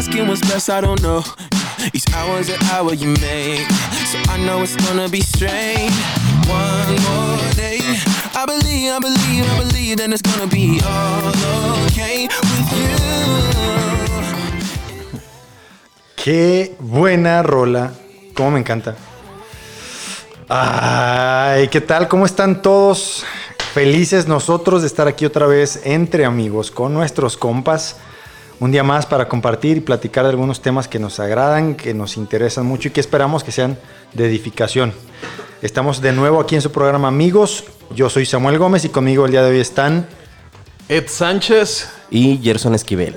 Asking what's best, I don't know. Each hour's an hour you make. So I know it's gonna be strange. One more day. I believe, I believe, I believe that it's gonna be all okay with you. Qué buena rola. Cómo me encanta. Ay, ¿qué tal? ¿Cómo están todos? Felices nosotros de estar aquí otra vez entre amigos, con nuestros compas. Un día más para compartir y platicar de algunos temas que nos agradan, que nos interesan mucho y que esperamos que sean de edificación. Estamos de nuevo aquí en su programa Amigos. Yo soy Samuel Gómez y conmigo el día de hoy están. Ed Sánchez. y Gerson Esquivel.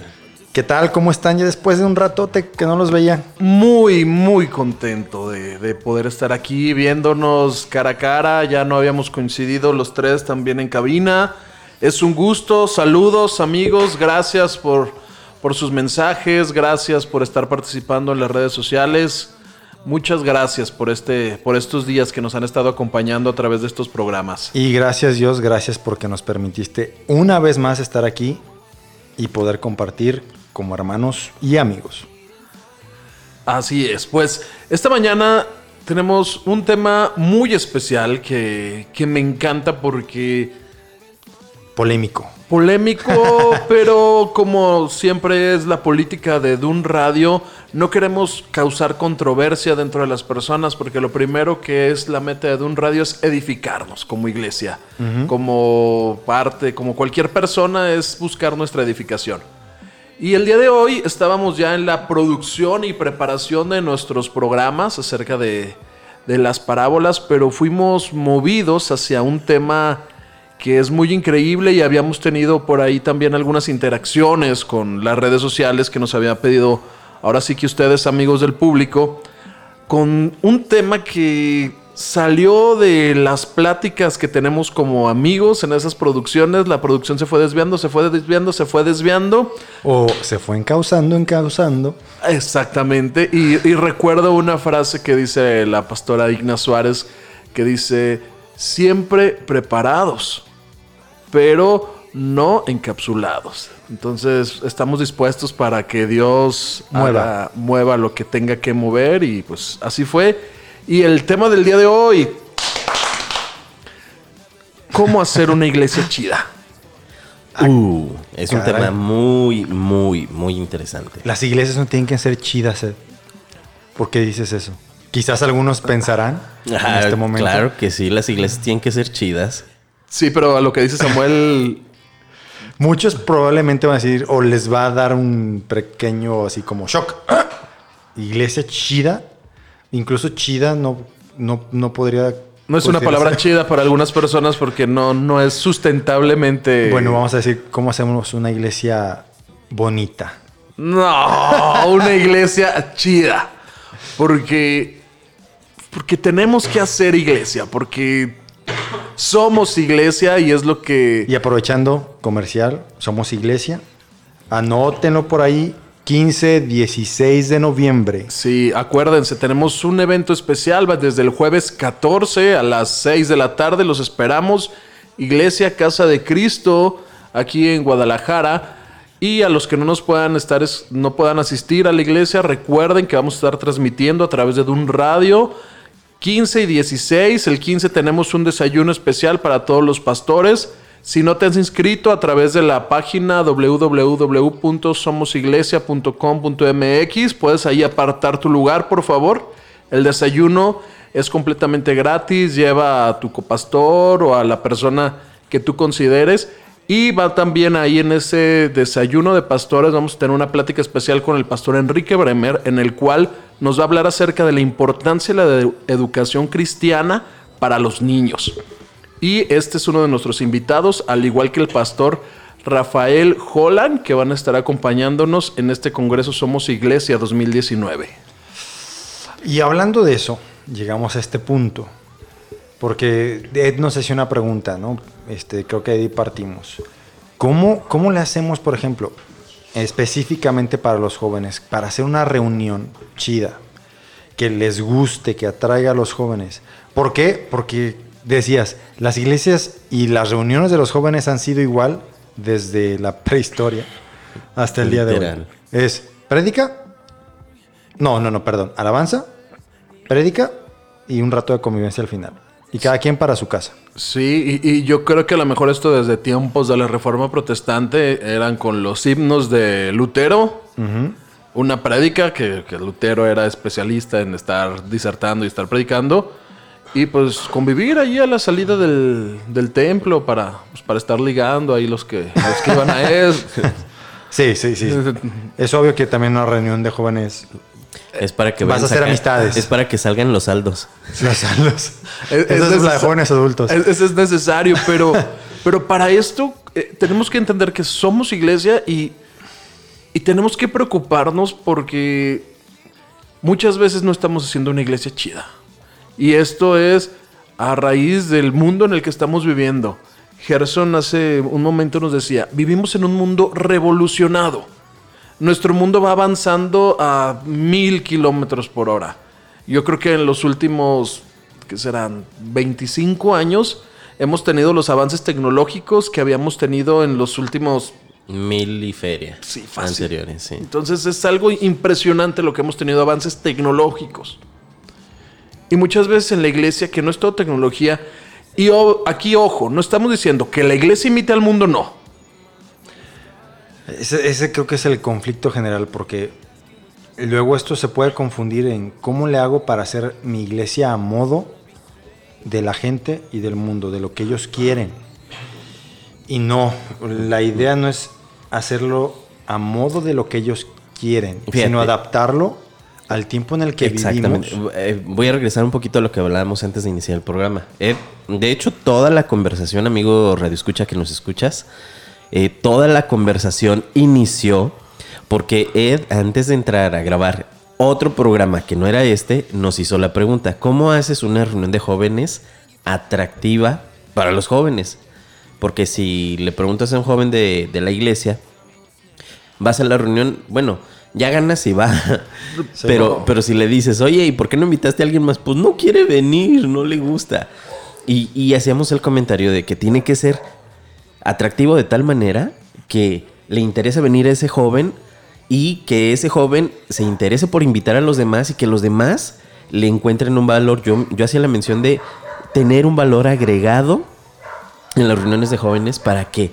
¿Qué tal? ¿Cómo están ya después de un ratote que no los veía? Muy, muy contento de, de poder estar aquí viéndonos cara a cara. Ya no habíamos coincidido los tres también en cabina. Es un gusto. Saludos amigos. Gracias por, por sus mensajes. Gracias por estar participando en las redes sociales. Muchas gracias por, este, por estos días que nos han estado acompañando a través de estos programas. Y gracias Dios, gracias porque nos permitiste una vez más estar aquí y poder compartir como hermanos y amigos. Así es, pues esta mañana tenemos un tema muy especial que, que me encanta porque Polémico. Polémico, pero como siempre es la política de Dun Radio, no queremos causar controversia dentro de las personas porque lo primero que es la meta de Dun Radio es edificarnos como iglesia, como parte, como cualquier persona es buscar nuestra edificación. Y el día de hoy estábamos ya en la producción y preparación de nuestros programas acerca de, de las parábolas, pero fuimos movidos hacia un tema que es muy increíble y habíamos tenido por ahí también algunas interacciones con las redes sociales que nos había pedido, ahora sí que ustedes amigos del público, con un tema que salió de las pláticas que tenemos como amigos en esas producciones, la producción se fue desviando, se fue desviando, se fue desviando. O se fue encauzando, encauzando. Exactamente. Y, y recuerdo una frase que dice la pastora Igna Suárez, que dice, siempre preparados, pero no encapsulados. Entonces estamos dispuestos para que Dios Mueva. haga- mueva lo que tenga que mover y pues así fue. Y el tema del día de hoy, ¿cómo hacer una iglesia chida? Uh, es un tema muy, muy, muy interesante. Las iglesias no tienen que ser chidas, Ed. ¿Por qué dices eso? Quizás algunos pensarán en Ajá, este momento. Claro que sí, las iglesias tienen que ser chidas. Sí, pero a lo que dice Samuel, Muchos probablemente van a decir, o les va a dar un pequeño así como shock. Iglesia chida, incluso chida no, no, no podría. no es una palabra chida para algunas personas porque no, no es sustentablemente... Bueno, vamos a decir cómo hacemos una iglesia bonita. No, una iglesia chida. Porque. Porque tenemos que hacer iglesia. Porque somos iglesia y es lo que. Y aprovechando comercial, somos iglesia. Anótenlo por ahí, 15, 16 de noviembre. Sí, acuérdense, tenemos un evento especial va desde el jueves 14 a las 6 de la tarde. Los esperamos. Iglesia Casa de Cristo, aquí en Guadalajara. Y a los que no nos puedan estar, es- no puedan asistir a la iglesia, recuerden que vamos a estar transmitiendo a través de Dun Radio. 15 y 16. El 15 tenemos un desayuno especial para todos los pastores. Si no te has inscrito a través de la página www.somosiglesia.com.mx, puedes ahí apartar tu lugar, por favor. El desayuno es completamente gratis. Lleva a tu copastor o a la persona que tú consideres. Y va también ahí en ese desayuno de pastores, vamos a tener una plática especial con el pastor Enrique Bremer, en el cual nos va a hablar acerca de la importancia de la educación cristiana para los niños. Y este es uno de nuestros invitados, al igual que el pastor Rafael Holland, que van a estar acompañándonos en este Congreso Somos Iglesia 2019. Y hablando de eso, llegamos a este punto. Porque Ed nos hacía una pregunta, ¿no? Este, creo que ahí partimos. ¿Cómo, ¿Cómo le hacemos, por ejemplo, específicamente para los jóvenes, para hacer una reunión chida, que les guste, que atraiga a los jóvenes? ¿Por qué? Porque decías, las iglesias y las reuniones de los jóvenes han sido igual desde la prehistoria hasta el día de hoy. Es prédica, no, no, no, perdón, alabanza, prédica y un rato de convivencia al final. Y cada quien para su casa. Sí, y, y yo creo que a lo mejor esto desde tiempos de la Reforma Protestante eran con los himnos de Lutero. Una prédica, que, que Lutero era especialista en estar disertando y estar predicando. Y pues convivir ahí a la salida del, del templo para, pues, para estar ligando ahí los que, los que iban a él. Sí, sí, sí. es obvio que también una reunión de jóvenes Es para que Vas vayan a hacer sacar- amistades. Es para que salgan los saldos. Los, los- Es- Esa es la de jóvenes adultos. es- Eso es necesario, pero, pero para esto eh, tenemos que entender que somos iglesia y, y tenemos que preocuparnos porque muchas veces no estamos haciendo una iglesia chida. Y esto es a raíz del mundo en el que estamos viviendo. Gerson hace un momento nos decía, vivimos en un mundo revolucionado. Nuestro mundo va avanzando a mil kilómetros por hora. Yo creo que en los últimos, ¿qué serán? 25 años hemos tenido los avances tecnológicos que habíamos tenido en los últimos Mil y feria. Sí, fácil. Anteriores, sí. entonces es algo impresionante lo que hemos tenido, avances tecnológicos. Y muchas veces en la iglesia, que no es todo tecnología, y aquí ojo, no estamos diciendo que la iglesia imite al mundo, no. Ese, ese creo que es el conflicto general, porque luego esto se puede confundir en cómo le hago para hacer mi iglesia a modo de la gente y del mundo, de lo que ellos quieren. Y no, la idea no es hacerlo a modo de lo que ellos quieren, Fíjate. sino adaptarlo al tiempo en el que Exactamente. vivimos. Eh, voy a regresar un poquito a lo que hablábamos antes de iniciar el programa. Ed, de hecho, toda la conversación, amigo Radio Escucha que nos escuchas, eh, toda la conversación inició porque Ed, antes de entrar a grabar otro programa que no era este, nos hizo la pregunta, ¿cómo haces una reunión de jóvenes atractiva para los jóvenes? Porque si le preguntas a un joven de, de la iglesia, vas a la reunión, bueno, ya ganas y va. pero, pero si le dices, oye, ¿y por qué no invitaste a alguien más? Pues no quiere venir, no le gusta. Y, y hacíamos el comentario de que tiene que ser atractivo de tal manera que le interesa venir a ese joven y que ese joven se interese por invitar a los demás y que los demás le encuentren un valor. Yo, hacía la mención de tener un valor agregado en las reuniones de jóvenes para que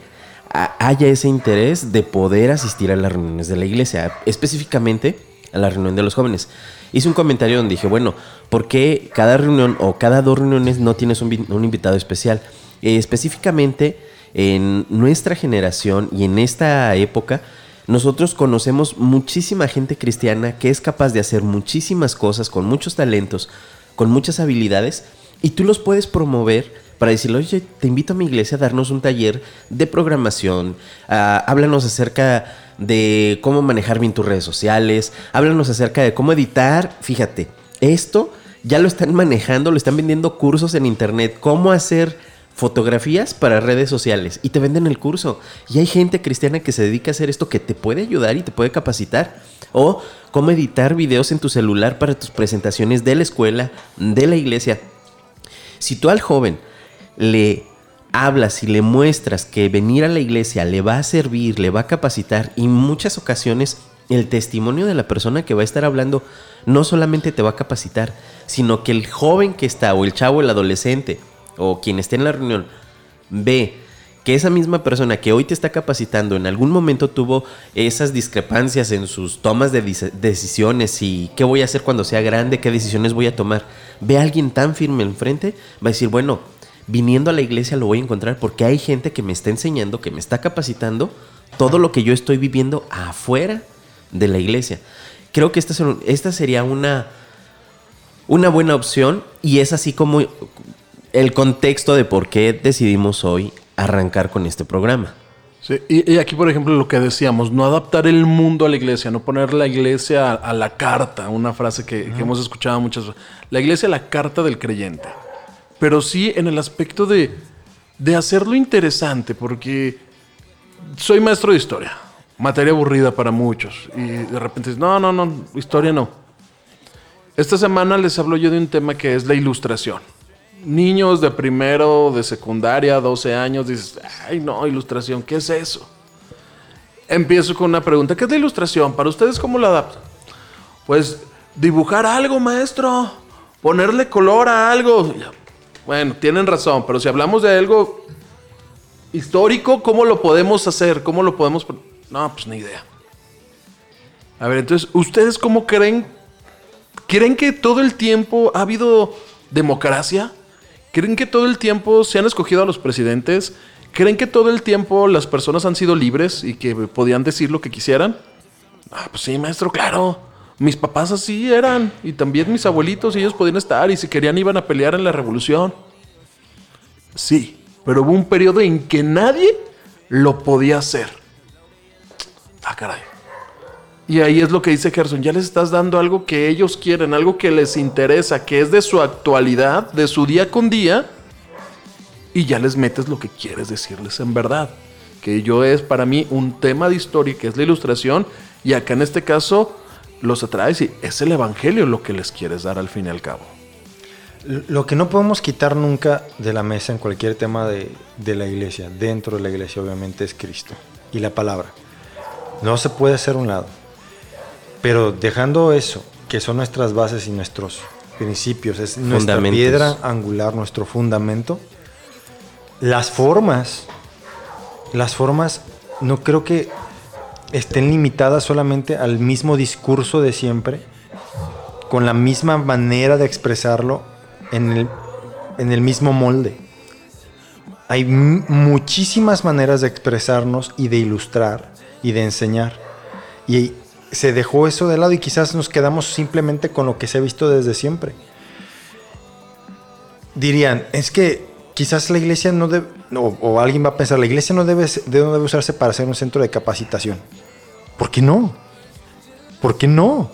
haya ese interés de poder asistir a las reuniones de la iglesia, específicamente a la reunión de los jóvenes. Hice un comentario donde dije, bueno, ¿por qué cada reunión o cada dos reuniones no tienes un invitado especial? Eh, específicamente en nuestra generación y en esta época, nosotros conocemos muchísima gente cristiana que es capaz de hacer muchísimas cosas con muchos talentos, con muchas habilidades, y tú los puedes promover para decirle, oye, te invito a mi iglesia a darnos un taller de programación, ah, háblanos acerca de cómo manejar bien tus redes sociales, háblanos acerca de cómo editar, fíjate, esto ya lo están manejando, lo están vendiendo cursos en internet, cómo hacer fotografías para redes sociales y te venden el curso. Y hay gente cristiana que se dedica a hacer esto que te puede ayudar y te puede capacitar. O cómo editar videos en tu celular para tus presentaciones de la escuela, de la iglesia. Si tú al joven le hablas y le muestras que venir a la iglesia le va a servir, le va a capacitar y en muchas ocasiones el testimonio de la persona que va a estar hablando no solamente te va a capacitar, sino que el joven que está o el chavo, el adolescente o quien esté en la reunión ve que esa misma persona que hoy te está capacitando en algún momento tuvo esas discrepancias en sus tomas de decisiones y qué voy a hacer cuando sea grande, qué decisiones voy a tomar, ve a alguien tan firme enfrente, va a decir, bueno, viniendo a la iglesia lo voy a encontrar porque hay gente que me está enseñando, que me está capacitando todo lo que yo estoy viviendo afuera de la iglesia. Creo que esta sería una, una buena opción y es así como el contexto de por qué decidimos hoy arrancar con este programa. Sí, y, y aquí, por ejemplo, lo que decíamos, no adaptar el mundo a la iglesia, no poner la iglesia a, a la carta, una frase que, que hemos escuchado muchas veces. La iglesia a la carta del creyente. Pero sí en el aspecto de, de hacerlo interesante, porque soy maestro de historia, materia aburrida para muchos, y de repente, no, no, no, historia no. Esta semana les hablo yo de un tema que es la ilustración. Niños de primero, de secundaria, 12 años, dices, ay no, ilustración, ¿qué es eso? Empiezo con una pregunta, ¿qué es la ilustración? ¿Para ustedes cómo la adaptan? Pues dibujar algo, maestro, ponerle color a algo. Bueno, tienen razón, pero si hablamos de algo histórico, ¿cómo lo podemos hacer? ¿Cómo lo podemos... No, pues ni idea. A ver, entonces, ¿ustedes cómo creen ¿Creen que todo el tiempo ha habido democracia? ¿Creen que todo el tiempo se han escogido a los presidentes? ¿Creen que todo el tiempo las personas han sido libres y que podían decir lo que quisieran? Ah, pues sí, maestro, claro. Mis papás así eran. Y también mis abuelitos, ellos podían estar. Y si querían iban a pelear en la revolución. Sí, pero hubo un periodo en que nadie lo podía hacer. Ah, caray. Y ahí es lo que dice Gerson, ya les estás dando algo que ellos quieren, algo que les interesa, que es de su actualidad, de su día con día, y ya les metes lo que quieres decirles en verdad. Que yo es para mí un tema de historia, que es la ilustración, y acá en este caso los atraes y es el evangelio lo que les quieres dar al fin y al cabo. Lo que no podemos quitar nunca de la mesa en cualquier tema de, de la iglesia, dentro de la iglesia obviamente es Cristo y la palabra. No se puede hacer un lado. Pero dejando eso, que son nuestras bases y nuestros principios, es nuestra piedra angular, nuestro fundamento, las formas, las formas no creo que estén limitadas solamente al mismo discurso de siempre, con la misma manera de expresarlo en el, en el mismo molde. Hay muchísimas maneras de expresarnos y de ilustrar y de enseñar. Y se dejó eso de lado y quizás nos quedamos simplemente con lo que se ha visto desde siempre. Dirían, es que quizás la iglesia no debe, o, o alguien va a pensar, la iglesia no debe, no debe usarse para ser un centro de capacitación. ¿Por qué no? ¿Por qué no?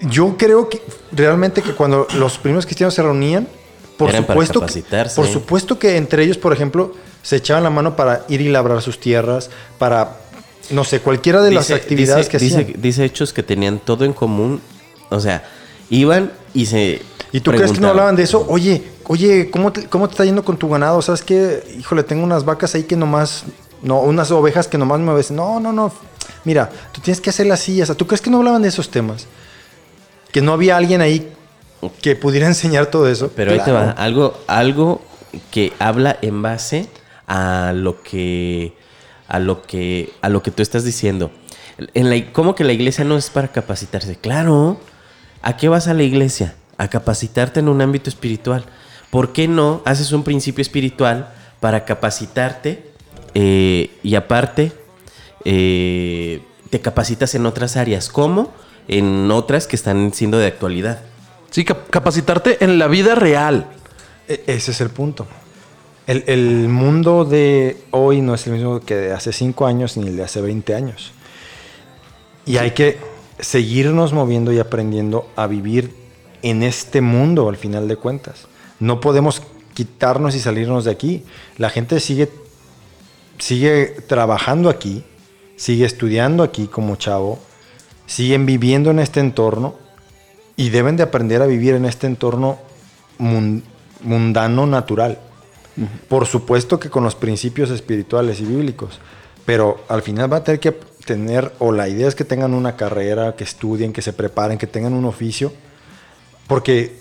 Yo creo que realmente que cuando los primeros cristianos se reunían, por Eran supuesto, que, por supuesto que entre ellos, por ejemplo, se echaban la mano para ir y labrar sus tierras, para, no sé, cualquiera de las actividades dice- que dice, hacían. Dice Hechos que tenían todo en común. O sea, iban y se. ¿Y tú crees que no hablaban de eso? Oye, oye, ¿cómo te, ¿cómo te está yendo con tu ganado? ¿Sabes qué? Híjole, tengo unas vacas ahí que nomás, no, unas ovejas que nomás me ves. No, no, no. Mira, tú tienes que hacerlas así. O sea, ¿tú crees que no hablaban de esos temas? Que no había alguien ahí que pudiera enseñar todo eso. Pero ahí te va. Algo, algo que habla en base a lo que. A lo que. A lo que tú estás diciendo. En la, ¿Cómo que la iglesia no es para capacitarse? Claro. ¿A qué vas a la iglesia? A capacitarte en un ámbito espiritual. ¿Por qué no haces un principio espiritual para capacitarte eh, y aparte eh, te capacitas en otras áreas? ¿Cómo? En otras que están siendo de actualidad. Sí, cap- capacitarte en la vida real. E- Ese es el punto. El, mundo de hoy no es el mismo que de hace 5 años ni el de hace 20 años. Y hay que seguirnos moviendo y aprendiendo a vivir en este mundo al final de cuentas. No podemos quitarnos y salirnos de aquí. La gente sigue, sigue trabajando aquí, sigue estudiando aquí como chavo, siguen viviendo en este entorno y deben de aprender a vivir en este entorno mun- mundano natural. Por supuesto que con los principios espirituales y bíblicos, pero al final va a tener que tener, o la idea es que tengan una carrera, que estudien, que se preparen, que tengan un oficio, porque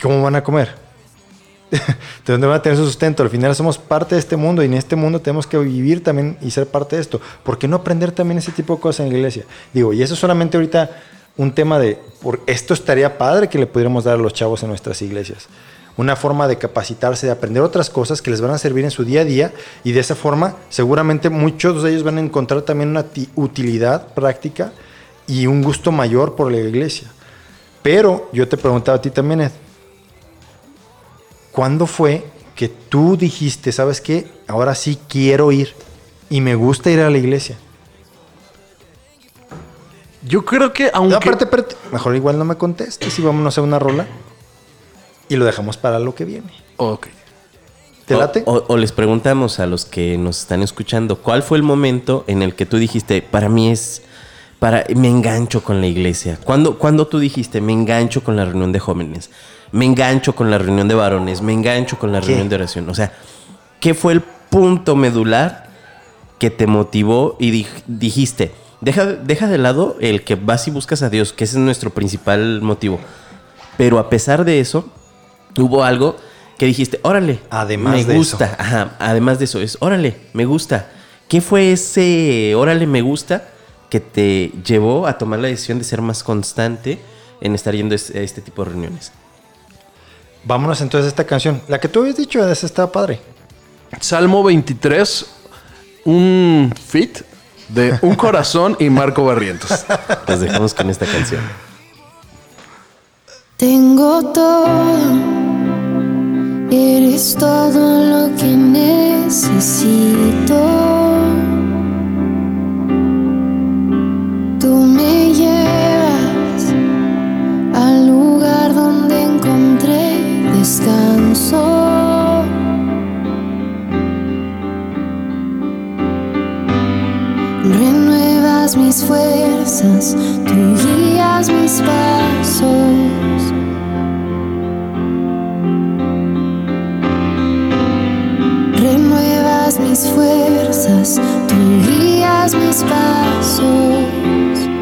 ¿cómo van a comer? ¿De dónde van a tener su sustento? Al final somos parte de este mundo y en este mundo tenemos que vivir también y ser parte de esto. ¿Por qué no aprender también ese tipo de cosas en la iglesia? Digo, y eso es solamente ahorita un tema de, por, esto estaría padre que le pudiéramos dar a los chavos en nuestras iglesias. Una forma de capacitarse, de aprender otras cosas que les van a servir en su día a día y de esa forma seguramente muchos de ellos van a encontrar también una ti- utilidad práctica y un gusto mayor por la iglesia. Pero yo te preguntaba a ti también, Ed, ¿cuándo fue que tú dijiste, sabes qué, ahora sí quiero ir? y me gusta ir a la iglesia. Yo creo que No, aunque... aparte, aparte, mejor igual no me contestes y vámonos a una rola y lo dejamos para lo que viene. Ok. ¿Te O- late? O, o les preguntamos a los que nos están escuchando, ¿cuál fue el momento en el que tú dijiste, para mí es, para, me engancho con la iglesia? ¿Cuándo, cuando tú dijiste, me engancho con la reunión de jóvenes? Me engancho con la reunión de varones, me engancho con la ¿Qué? reunión de oración. O sea, ¿qué fue el punto medular que te motivó y dij- dijiste, deja, deja de lado el que vas y buscas a Dios, que ese es nuestro principal motivo? Pero a pesar de eso, hubo algo que dijiste, órale, Además me de gusta, ajá, además de eso, es, órale, me gusta. ¿Qué fue ese, órale, me gusta, que te llevó a tomar la decisión de ser más constante en estar yendo a este- tipo de reuniones? Vámonos entonces a esta canción. La que tú habías dicho, esa está padre. Salmo 23, un fit de Un Corazón y Marco Barrientos. Los dejamos con esta canción. Tengo todo, eres todo lo que necesito. Tú me llevas al lugar donde encontré descanso. Renuevas mis fuerzas, tú guías mis pasos. Mis fuerzas, tú guías mis pasos.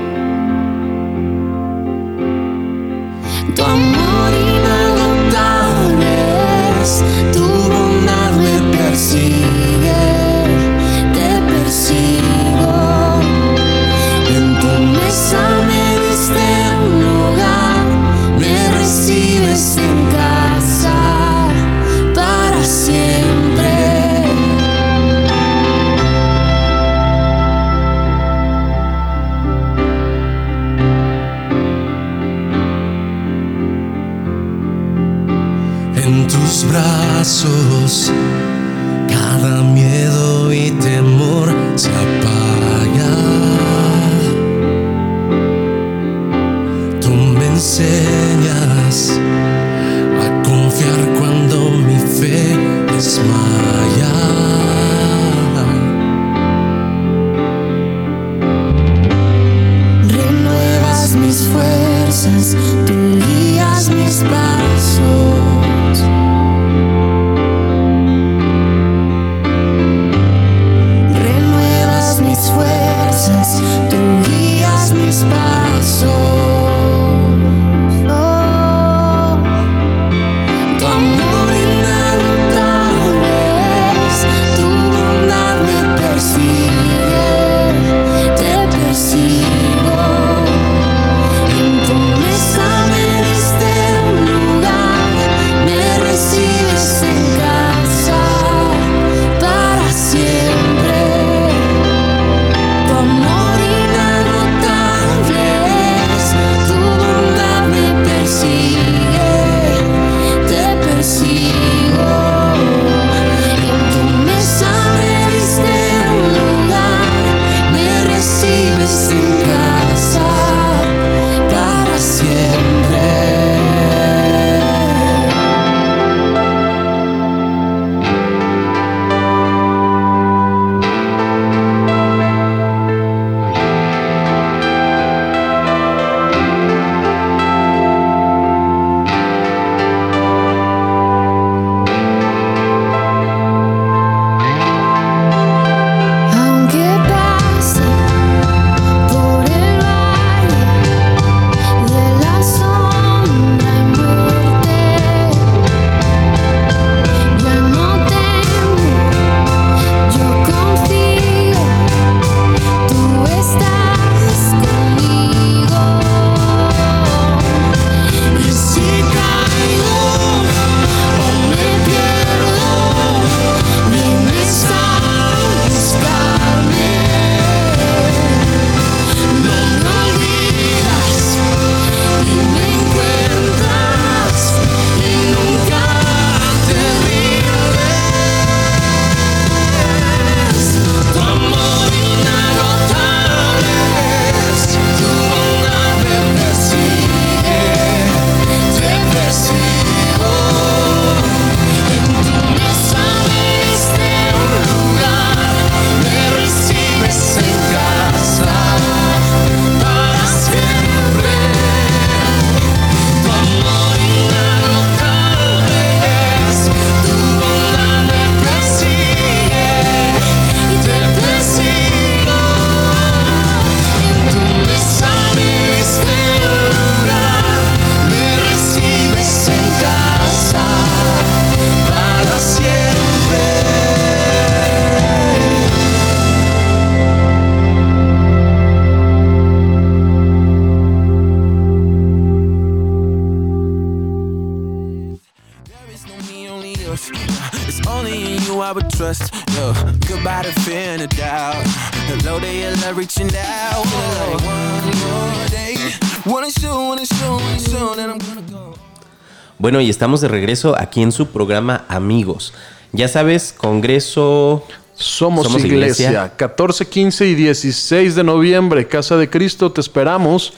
Bueno, y estamos de regreso aquí en su programa Amigos. Ya sabes, Congreso... Somos, Somos iglesia. Iglesia. 14, 15 y 16 de noviembre, Casa de Cristo, te esperamos.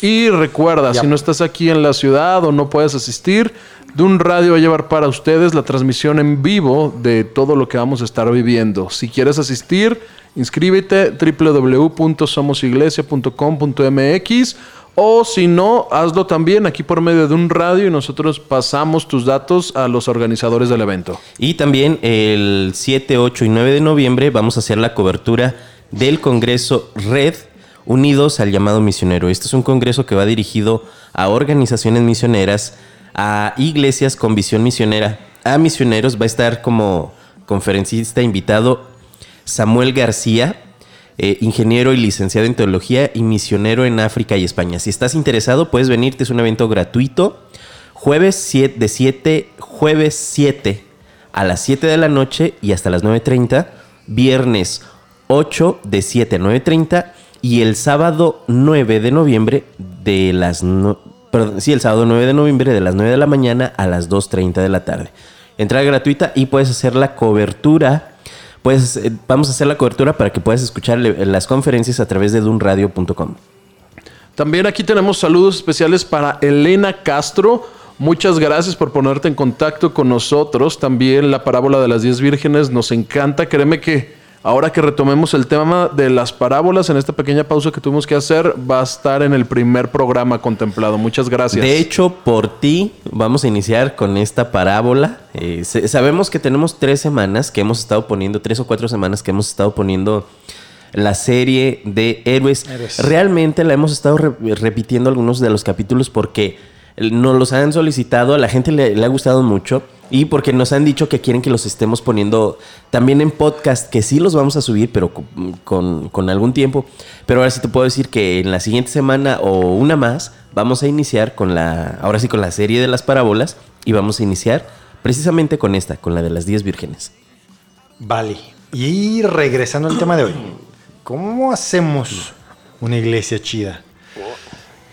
Y recuerda, si no estás aquí en la ciudad o no puedes asistir, Dun Radio va a llevar para ustedes la transmisión en vivo de todo lo que vamos a estar viviendo. Si quieres asistir, inscríbete www.somosiglesia.com.mx o si no, hazlo también aquí por medio de un radio y nosotros pasamos tus datos a los organizadores del evento. Y también el 7, 8 y 9 de noviembre vamos a hacer la cobertura del Congreso Red Unidos al llamado misionero. Este es un congreso que va dirigido a organizaciones misioneras, a iglesias con visión misionera, a misioneros. Va a estar como conferencista invitado Samuel García, eh, ingeniero y licenciado en teología y misionero en África y España. Si estás interesado, puedes venirte, es un evento gratuito. Jueves 7 de 7, jueves 7 a las 7 de la noche y hasta las 9.30. Viernes 8 de 7 a 9.30 y el sábado 9 de noviembre de las... no- perdón, sí, el sábado 9 de noviembre de las 9 de la mañana a las 2.30 de la tarde. Entrada gratuita y puedes hacer la cobertura. Pues vamos a hacer la cobertura para que puedas escuchar las conferencias a través de dunradio.com. También aquí tenemos saludos especiales para Elena Castro. Muchas gracias por ponerte en contacto con nosotros. También la parábola de las 10 vírgenes nos encanta. Créeme que ahora que retomemos el tema de las parábolas en esta pequeña pausa que tuvimos que hacer, va a estar en el primer programa contemplado. Muchas gracias. De hecho, por ti vamos a iniciar con esta parábola. Eh, sabemos que tenemos tres semanas que hemos estado poniendo, tres o cuatro semanas que hemos estado poniendo la serie de héroes. Héroes. Realmente la hemos estado re- repitiendo algunos de los capítulos porque nos los han solicitado, a la gente le, le ha gustado mucho y porque nos han dicho que quieren que los estemos poniendo también en podcast, que sí los vamos a subir, pero con, con- algún tiempo. Pero ahora sí te puedo decir que en la siguiente semana o una más vamos a iniciar con la, ahora sí con la serie de las parábolas y vamos a iniciar precisamente con esta, con la de las 10 vírgenes. Vale. Y regresando al tema de hoy, ¿cómo hacemos una iglesia chida?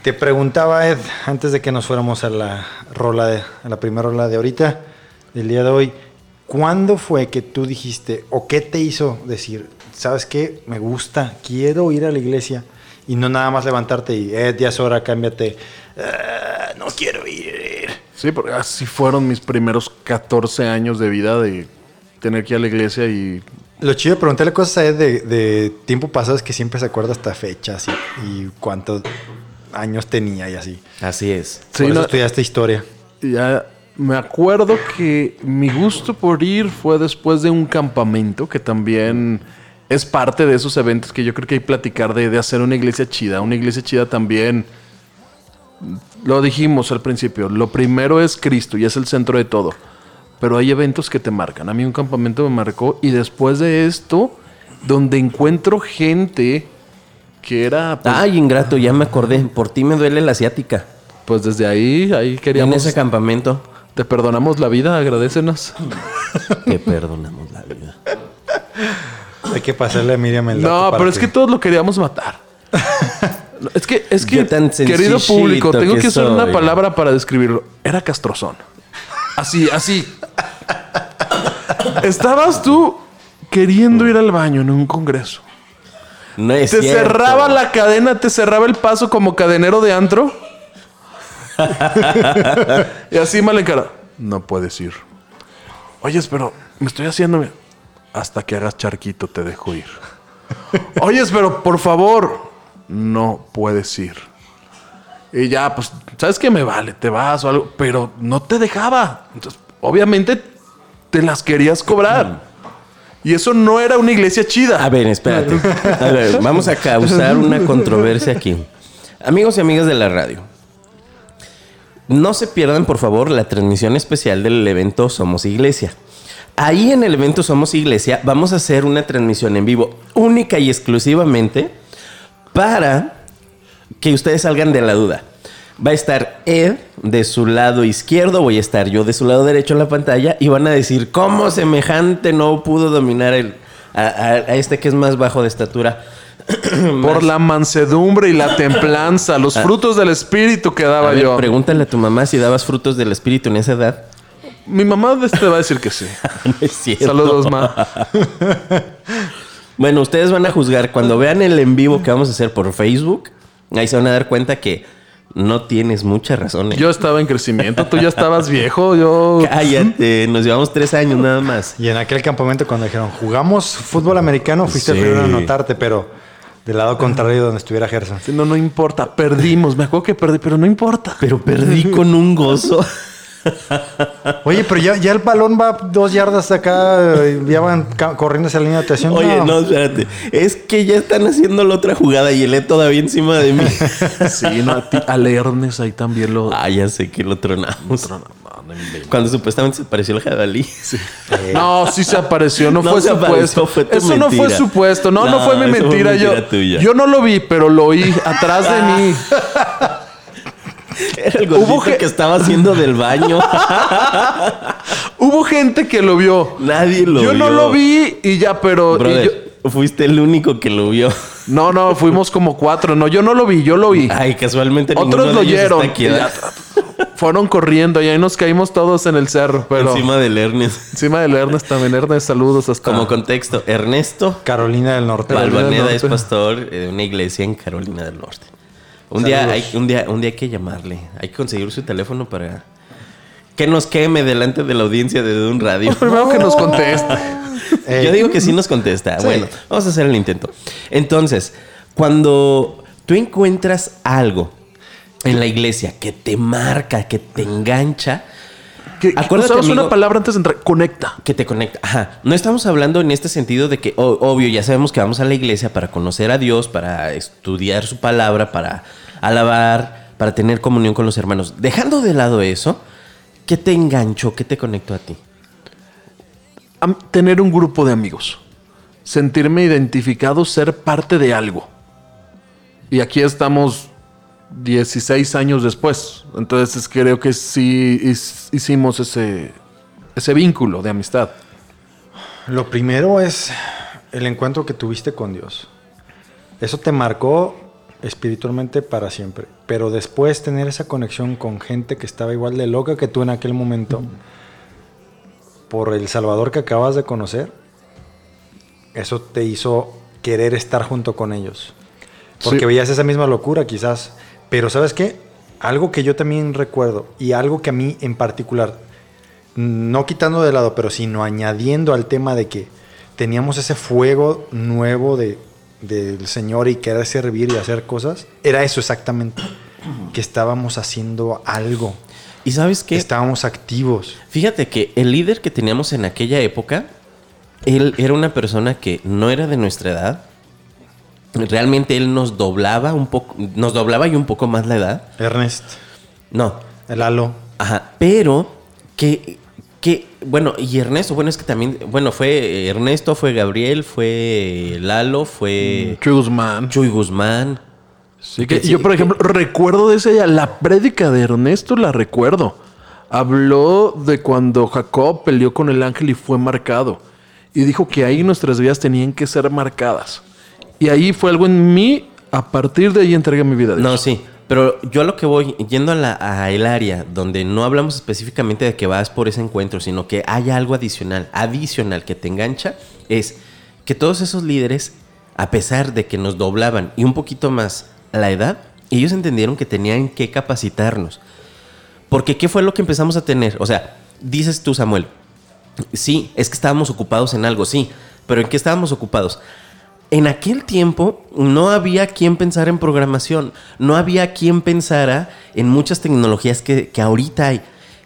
Te preguntaba Ed antes de que nos fuéramos a la rola de, a la primera rola de ahorita, del día de hoy, ¿cuándo fue que tú dijiste o qué te hizo decir, sabes qué, me gusta, quiero ir a la iglesia y no nada más levantarte y Ed ya es hora, cámbiate, "Ah, no quiero ir. Sí, porque así fueron mis primeros 14 años de vida de tener que ir a la iglesia y Lo chido de preguntarle cosas a Ed de, de tiempo pasado es que siempre se acuerda hasta fechas y, y cuántos años tenía y así. Así es. Sí, Por eso no- estudiaste historia. Ya me acuerdo que mi gusto por ir fue después de un campamento que también es parte de esos eventos que yo creo que hay que platicar de, de hacer una iglesia chida. Una iglesia chida también, lo dijimos al principio, lo primero es Cristo y es el centro de todo. Pero hay eventos que te marcan. A mí un campamento me marcó y después de esto, donde encuentro gente que era... Pues, Ay, ingrato, ya me acordé. Por ti me duele la asiática. pues desde ahí, ahí En queríamos... ese campamento. Te perdonamos la vida, agradecenos. Que perdonamos la vida. Hay que pasarle a Miriam el dato No, para pero es que todos lo queríamos matar. No, es que, es que, Yo tan querido sencillito público, tengo que, que usar una soy. palabra para describirlo. Era castrozón. Así, así. Estabas tú queriendo ir al baño en un congreso. No es Te cierto. cerraba la cadena, te cerraba el paso como cadenero de antro. y así mal encarado. No puedes ir. Oyes, pero me estoy haciendo. Hasta que hagas charquito te dejo ir. Oyes, pero por favor, no puedes ir. Y ya, pues, ¿sabes qué me vale? Te vas o algo. Pero no te dejaba. Entonces, obviamente, te las querías cobrar. Y eso no era una iglesia chida. A ver, espérate. A ver, vamos a causar una controversia aquí. Amigos y amigas de la radio. No se pierdan, por favor, la transmisión especial del evento Somos Iglesia. Ahí en el evento Somos Iglesia vamos a hacer una transmisión en vivo única y exclusivamente para que ustedes salgan de la duda. Va a estar Ed de su lado izquierdo, voy a estar yo de su lado derecho en la pantalla y van a decir cómo semejante no pudo dominar a este que es más bajo de estatura. Por la mansedumbre y la templanza, los frutos del espíritu que A daba ver, yo. pregúntale a tu mamá si dabas frutos del espíritu en esa edad. Mi mamá de este va a decir que sí. No es cierto. Saludos, ma. Bueno, ustedes van a juzgar cuando vean el en vivo que vamos a hacer por Facebook. Ahí se van a dar cuenta que no tienes mucha razón. ¿eh? Yo estaba en crecimiento, tú ya estabas viejo, yo... Cállate, nos llevamos tres años nada más. Y en aquel campamento cuando dijeron, jugamos fútbol americano, fuiste Sí. el primero a anotarte, pero del lado contrario donde estuviera Gerson. No, no importa, perdimos. Me acuerdo que perdí, pero no importa. Pero perdí con un gozo. Oye, pero ya, ya el balón va dos yardas de acá, eh, ya van corriendo hacia la línea de atención. Oye, no, espérate. Es que ya están haciendo la otra jugada y el E todavía encima de mí. Sí, no, a ti- al Ernest ahí también lo... ah, ya sé que lo tronamos. No, no inventes. Cuando supuestamente se apareció el jabalí. No, sí se apareció, no, No fue se apareció, supuesto. fue tu eso no fue supuesto, no, no, No, fue mi fue mentira. yo, tuya. yo no lo vi, pero lo oí atrás de mí. Era el gordito Hubo que estaba haciendo del baño. Hubo gente que lo vio. Nadie lo yo vio. no lo vi y ya, pero. y fuiste el único que lo vio. yo- no, no, fuimos como cuatro. No, yo no lo vi, yo lo vi. Ay, casualmente Otros lo oyeron. fueron corriendo y ahí nos caímos todos en el cerro. Pero encima, Encima del Ernest. del Ernest también. Ernest, saludos hasta. Como contexto, Ernesto Carolina del Norte. Carolina del Balvaneda es pastor de una iglesia en Carolina del Norte. Un día, hay, un, día, un día hay que llamarle. Hay que conseguir su teléfono para que nos queme delante de la audiencia de un radio. Primero que nos conteste. Eh, Yo digo que sí nos contesta. Bueno, vamos a hacer el intento. Entonces, cuando tú encuentras algo en la iglesia que te marca, que te engancha, Que, Acuérdate, usamos amigo- una palabra antes de entrar. Conecta. que te conecta. Ajá. No estamos hablando en este sentido de que, obvio, ya sabemos que vamos a la iglesia para conocer a Dios, para estudiar su palabra, para alabar, para tener comunión con los hermanos. Dejando de lado eso, ¿qué te enganchó? ¿Qué te conectó a ti? Tener un grupo de amigos. Sentirme identificado, ser parte de algo. Y aquí estamos 16 años después. Entonces creo que sí hicimos ese, ese vínculo de amistad. Lo primero es el encuentro que tuviste con Dios. Eso te marcó espiritualmente para siempre. Pero después tener esa conexión con gente que estaba igual de loca que tú en aquel momento, por el Salvador que acabas de conocer, eso te hizo querer estar junto con ellos. Porque Sí. veías esa misma locura quizás. Pero ¿sabes qué? Algo que yo también recuerdo y algo que a mí en particular no quitando de lado, pero sino añadiendo al tema de que teníamos ese fuego nuevo de, del Señor y querer servir y hacer cosas, era eso exactamente, que estábamos haciendo algo, ¿Y sabes qué? estábamos activos. Fíjate que el líder que teníamos en aquella época, él era una persona que no era de nuestra edad. Realmente él nos doblaba un poco, nos doblaba y un poco más la edad. Ernest, No, el halo, Ajá, pero que, que, bueno, y Ernesto, bueno, es que también, bueno, fue Ernesto, fue Gabriel, fue Lalo, fue Chuy Guzmán. Chuy Guzmán. Sí, que Sí, yo, por que- ejemplo, recuerdo de ese día, la prédica de Ernesto la recuerdo. Habló de cuando Jacob peleó con el ángel y fue marcado. Y dijo que ahí nuestras vidas tenían que ser marcadas. Y ahí fue algo en mí, a partir de ahí entregué mi vida. No, sí, pero yo a lo que voy, yendo a, la, a el área donde no hablamos específicamente de que vas por ese encuentro, sino que hay algo adicional, adicional que te engancha, es que todos esos líderes, a pesar de que nos doblaban y un poquito más la edad, ellos entendieron que tenían que capacitarnos. Porque ¿qué fue lo que empezamos a tener? O sea, dices tú, Samuel, sí, es que estábamos ocupados en algo, sí, pero ¿en qué estábamos ocupados? En aquel tiempo no había quien pensara en programación, no había quien pensara en muchas tecnologías que, que ahorita hay.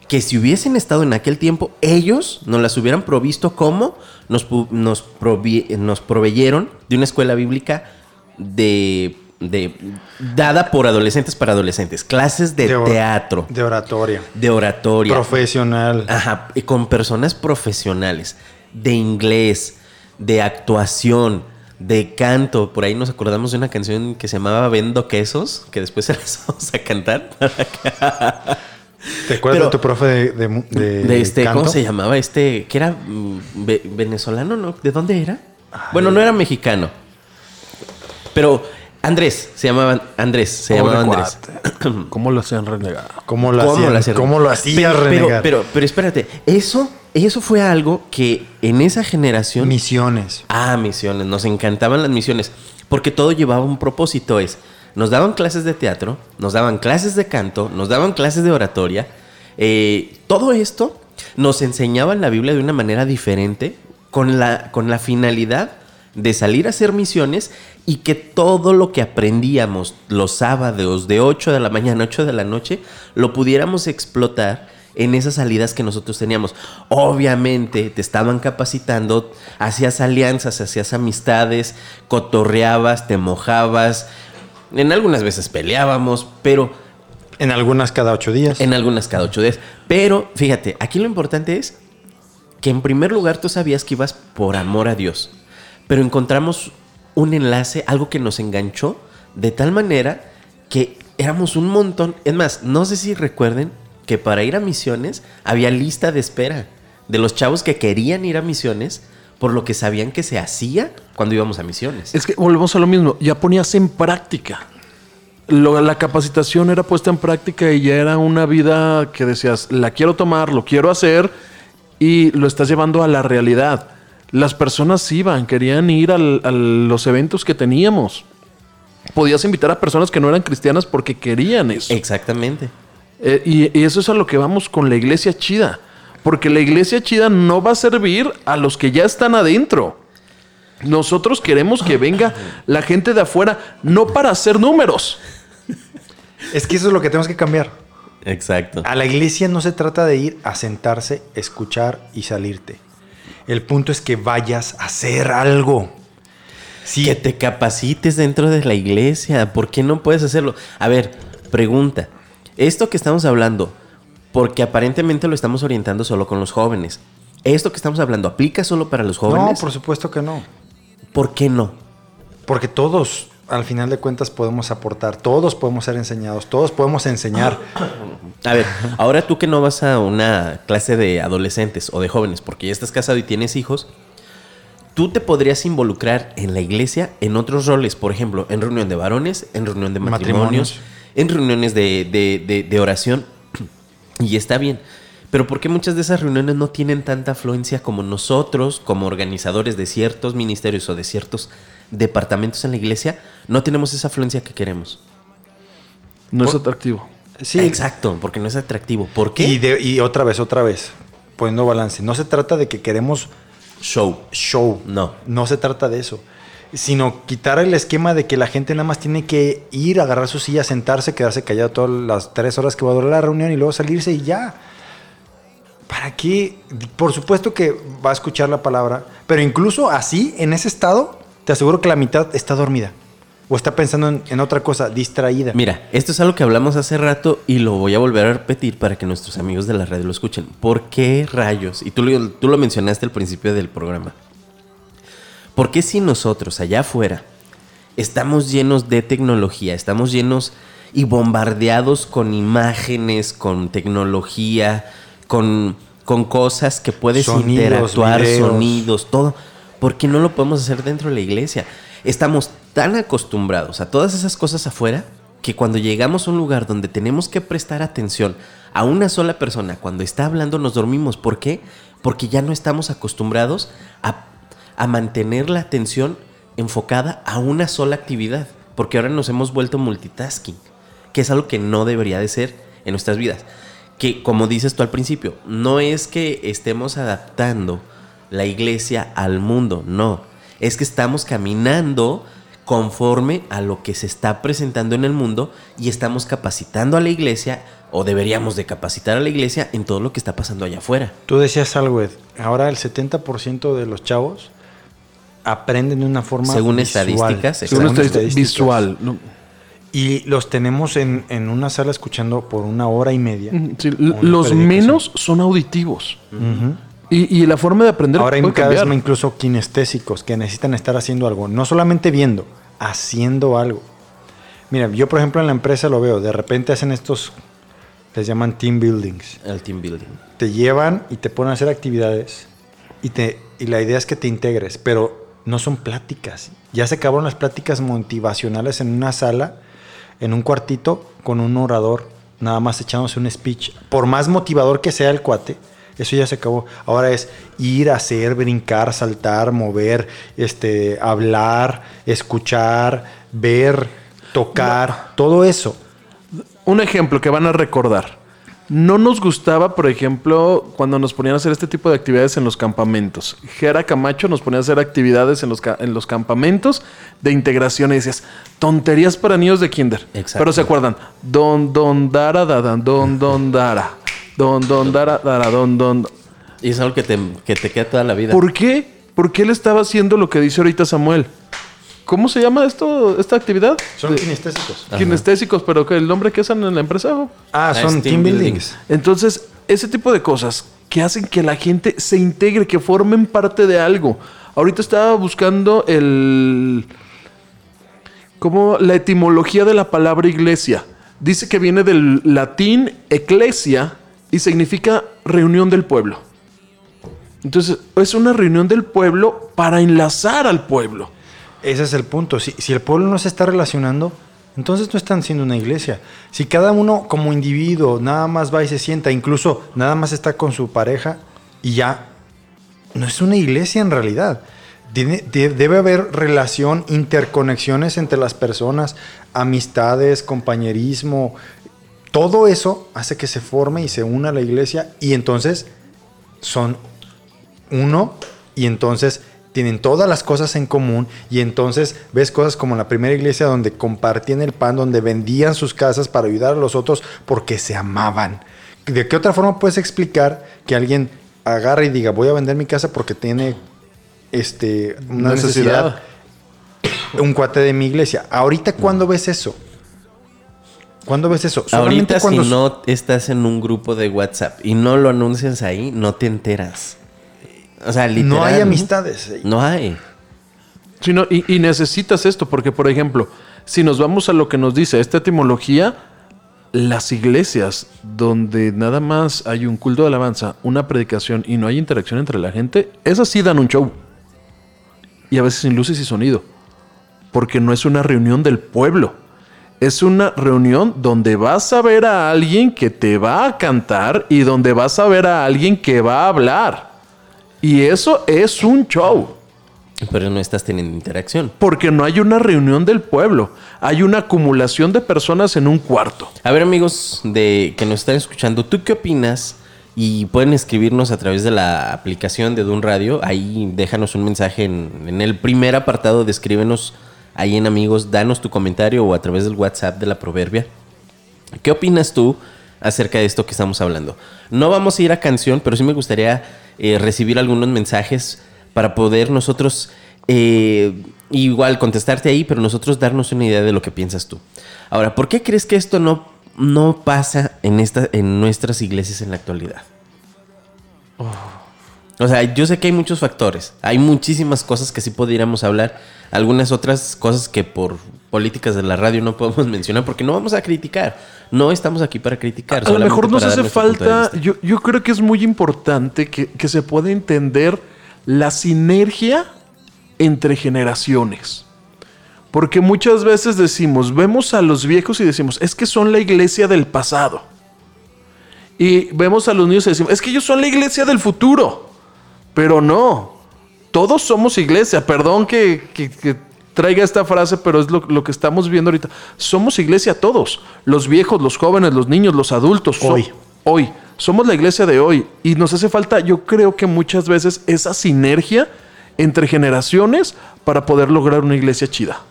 Que si hubiesen estado en aquel tiempo, ellos nos las hubieran provisto como nos, nos, nos proveyeron de una escuela bíblica de, de- dada por adolescentes para adolescentes, clases de, or- teatro, de oratoria, de oratoria, profesional. Ajá, y con personas profesionales de inglés, de actuación, de canto. Por ahí nos acordamos de una canción que se llamaba Vendo Quesos, que después se las vamos a cantar. ¿Te acuerdas pero- de tu profe de, de, mu- de De este, ¿cómo se llamaba? Este, que era mm, ve- venezolano, ¿no? ¿De dónde era? Bueno, no era mexicano. Pero Andrés, se llamaba Andrés, se llamaba Andrés. ¿Cómo lo hacían renegar? ¿Cómo lo ¿Cómo hacían? lo hacían? ¿Cómo lo hacía pero, pero, renegar? pero, pero espérate, eso, eso fue algo que en esa generación. Misiones. Ah, misiones, nos encantaban las misiones, porque todo llevaba un propósito, es, nos daban clases de teatro, nos daban clases de canto, nos daban clases de oratoria, eh, todo esto nos enseñaba la Biblia de una manera diferente, con la, con la finalidad de salir a hacer misiones y que todo lo que aprendíamos los sábados de 8 de la mañana a 8 de la noche, lo pudiéramos explotar en esas salidas que nosotros teníamos. Obviamente te estaban capacitando, hacías alianzas, hacías amistades, cotorreabas, te mojabas, en algunas veces peleábamos, pero En algunas cada ocho días. en algunas cada ocho días. Pero fíjate, aquí lo importante es que en primer lugar tú sabías que ibas por amor a Dios, pero encontramos un enlace, algo que nos enganchó de tal manera que éramos un montón. Es más, no sé si recuerden que para ir a misiones había lista de espera de los chavos que querían ir a misiones por lo que sabían que se hacía cuando íbamos a misiones. Es que volvemos a lo mismo, ya ponías en práctica. La capacitación era puesta en práctica y ya era una vida que decías, la quiero tomar, lo quiero hacer y lo estás llevando a la realidad. Las personas iban, querían ir al- a los eventos que teníamos. Podías invitar a personas que no eran cristianas porque querían eso. Exactamente. Eh, y, y eso es a lo que vamos con la iglesia chida. Porque la iglesia chida no va a servir a los que ya están adentro. Nosotros queremos que venga la gente de afuera, no para hacer números. Es que eso es lo que tenemos que cambiar. Exacto. A la iglesia no se trata de ir a sentarse, escuchar y salirte. El punto es que vayas a hacer algo. Sí, Que te capacites dentro de la iglesia. ¿Por qué no puedes hacerlo? A ver, pregunta. Esto que estamos hablando, porque aparentemente lo estamos orientando solo con los jóvenes. ¿Esto que estamos hablando aplica solo para los no, jóvenes? por supuesto que no. ¿Por qué no? Porque todos, al final de cuentas, podemos aportar. Todos podemos ser enseñados. Todos podemos enseñar. A ver, ahora tú que no vas a una clase de adolescentes o de jóvenes, porque ya estás casado y tienes hijos, tú te podrías involucrar en la iglesia en otros roles, por ejemplo, en reunión de varones, en reunión de matrimonios, Matrimonios. en reuniones de, de- de- de oración, y está bien. Pero ¿por qué muchas de esas reuniones no tienen tanta afluencia como nosotros, como organizadores de ciertos ministerios o de ciertos departamentos en la iglesia, no tenemos esa afluencia que queremos? No es atractivo. Sí, Exacto, porque no es atractivo. ¿Por qué? Y, de- y otra vez, otra vez, poniendo balance. No se trata de que queremos Show. show. No. No se trata de eso. Sino quitar el esquema de que la gente nada más tiene que ir, agarrar su silla, sentarse, quedarse callado todas las tres horas que va a durar la reunión y luego salirse y ya. ¿Para qué? Por supuesto que va a escuchar la palabra, pero incluso así, en ese estado, te aseguro que la mitad está dormida. O está pensando en, en otra cosa, distraída. Mira, esto es algo que hablamos hace rato y lo voy a volver a repetir para que nuestros amigos de la red lo escuchen. ¿Por qué rayos? Y tú, lo- tú lo mencionaste al principio del programa. ¿Por qué si nosotros allá afuera estamos llenos de tecnología, estamos llenos y bombardeados con imágenes, con tecnología, con, con cosas que puedes Sonidos, interactuar, videos. sonidos, todo? ¿Por qué no lo podemos hacer dentro de la iglesia? Estamos tan acostumbrados a todas esas cosas afuera que cuando llegamos a un lugar donde tenemos que prestar atención a una sola persona, cuando está hablando nos dormimos. ¿Por qué? Porque ya no estamos acostumbrados a, a mantener la atención enfocada a una sola actividad. Porque ahora nos hemos vuelto multitasking, que es algo que no debería de ser en nuestras vidas. Que como dices tú al principio, no es que estemos adaptando la iglesia al mundo, no. Es que estamos caminando conforme a lo que se está presentando en el mundo y estamos capacitando a la iglesia o deberíamos de capacitar a la iglesia en todo lo que está pasando allá afuera. Tú decías algo, Ed. Ahora el 70% de los chavos aprenden de una forma Según visual. estadísticas, Según Según estadística, estadísticas. visual. ¿no? Y los tenemos en, en una sala escuchando por una hora y media. Sí, los menos son auditivos. Y, y la forma de aprender Ahora hay cada vez cambiar. más incluso kinestésicos que necesitan estar haciendo algo. No solamente viendo, haciendo algo. Mira, yo por ejemplo en la empresa lo veo. De repente hacen estos, les llaman team buildings. El team building. Te llevan y te ponen a hacer actividades. Y, te, y la idea es que te integres. Pero no son pláticas. Ya se acabaron las pláticas motivacionales en una sala, en un cuartito, con un orador, nada más echándose un speech. Por más motivador que sea el cuate, eso ya se acabó. Ahora es ir, hacer, brincar, saltar, mover, este, hablar, escuchar, ver, tocar, todo eso. Un ejemplo que van a recordar. No nos gustaba, por ejemplo, cuando nos ponían a hacer este tipo de actividades en los campamentos. Gera Camacho nos ponía a hacer actividades en los, en los campamentos de integración y decías, tonterías para niños de kinder. Exacto. Pero se acuerdan, don, don, dara, dadan, don, don, dara. Don, don, dara, dara, don, don. Y es algo que te, que te queda toda la vida. ¿Por qué? ¿Por qué él estaba haciendo lo que dice ahorita Samuel? ¿Cómo se llama esto, esta actividad? Son De- kinestésicos. kinestésicos, pero que el nombre que usan en la empresa. ¿o? Ah, Ah, son team team buildings. Entonces, ese tipo de cosas que hacen que la gente se integre, que formen parte de algo. Ahorita estaba buscando el. como la etimología de la palabra iglesia. Dice que viene del latín ecclesia y significa reunión del pueblo. Entonces, es una reunión del pueblo para enlazar al pueblo. Ese es el punto. Si, si el pueblo no se está relacionando, entonces no están siendo una iglesia. Si cada uno como individuo nada más va y se sienta, incluso nada más está con su pareja y ya, no es una iglesia en realidad. Tiene- de- debe haber relación, interconexiones entre las personas, amistades, compañerismo. Todo eso hace que se forme y se una la iglesia y entonces son uno y entonces tienen todas las cosas en común y entonces ves cosas como la primera iglesia donde compartían el pan, donde vendían sus casas para ayudar a los otros porque se amaban. ¿De qué otra forma puedes explicar que alguien agarre y diga voy a vender mi casa porque tiene este, una Necesidad. necesidad? Un cuate de mi iglesia. Ahorita, ¿cuándo ves eso? ¿Cuándo ves eso? Solamente Ahorita cuando si no estás en un grupo de WhatsApp y no lo anuncias ahí, no te enteras. O sea, literal. no hay amistades. No hay. Sí, no, y, y necesitas esto, porque por ejemplo, si nos vamos a lo que nos dice esta etimología, las iglesias donde nada más hay un culto de alabanza, una predicación y no hay interacción entre la gente, esas sí dan un show. Y a veces sin luces y sonido. Porque no es una reunión del pueblo. Es una reunión donde vas a ver a alguien que te va a cantar y donde vas a ver a alguien que va a hablar. Y eso es un show. Pero no estás teniendo interacción. Porque no hay una reunión del pueblo. Hay una acumulación de personas en un cuarto. A ver, amigos de que nos están escuchando, ¿tú qué opinas? Y pueden escribirnos a través de la aplicación de Dun Radio. Ahí déjanos un mensaje en, en el primer apartado de escríbenos ahí en amigos, danos tu comentario o a través del WhatsApp de la proverbia. ¿Qué opinas tú acerca de esto que estamos hablando? No vamos a ir a canción, pero sí me gustaría eh, recibir algunos mensajes para poder nosotros eh, igual contestarte ahí, pero nosotros darnos una idea de lo que piensas tú. Ahora, ¿por qué crees que esto no, no pasa en, esta, en nuestras iglesias en la actualidad? O sea, yo sé que hay muchos factores. Hay muchísimas cosas que sí pudiéramos hablar. Algunas otras cosas que por políticas de la radio no podemos mencionar porque no vamos a criticar. No estamos aquí para criticar. A lo mejor nos hace falta, yo, yo creo que es muy importante que, que se pueda entender la sinergia entre generaciones. Porque muchas veces decimos, vemos a los viejos y decimos, es que son la iglesia del pasado. Y vemos a los niños y decimos, es que ellos son la iglesia del futuro. Pero no, todos somos iglesia. Perdón que, que- que traiga esta frase, pero es lo, lo que estamos viendo ahorita. Somos iglesia todos. Los viejos, los jóvenes, los niños, los adultos. so- Hoy. Hoy. Somos la iglesia de hoy. Y nos hace falta, yo creo que muchas veces, esa sinergia entre generaciones para poder lograr una iglesia chida.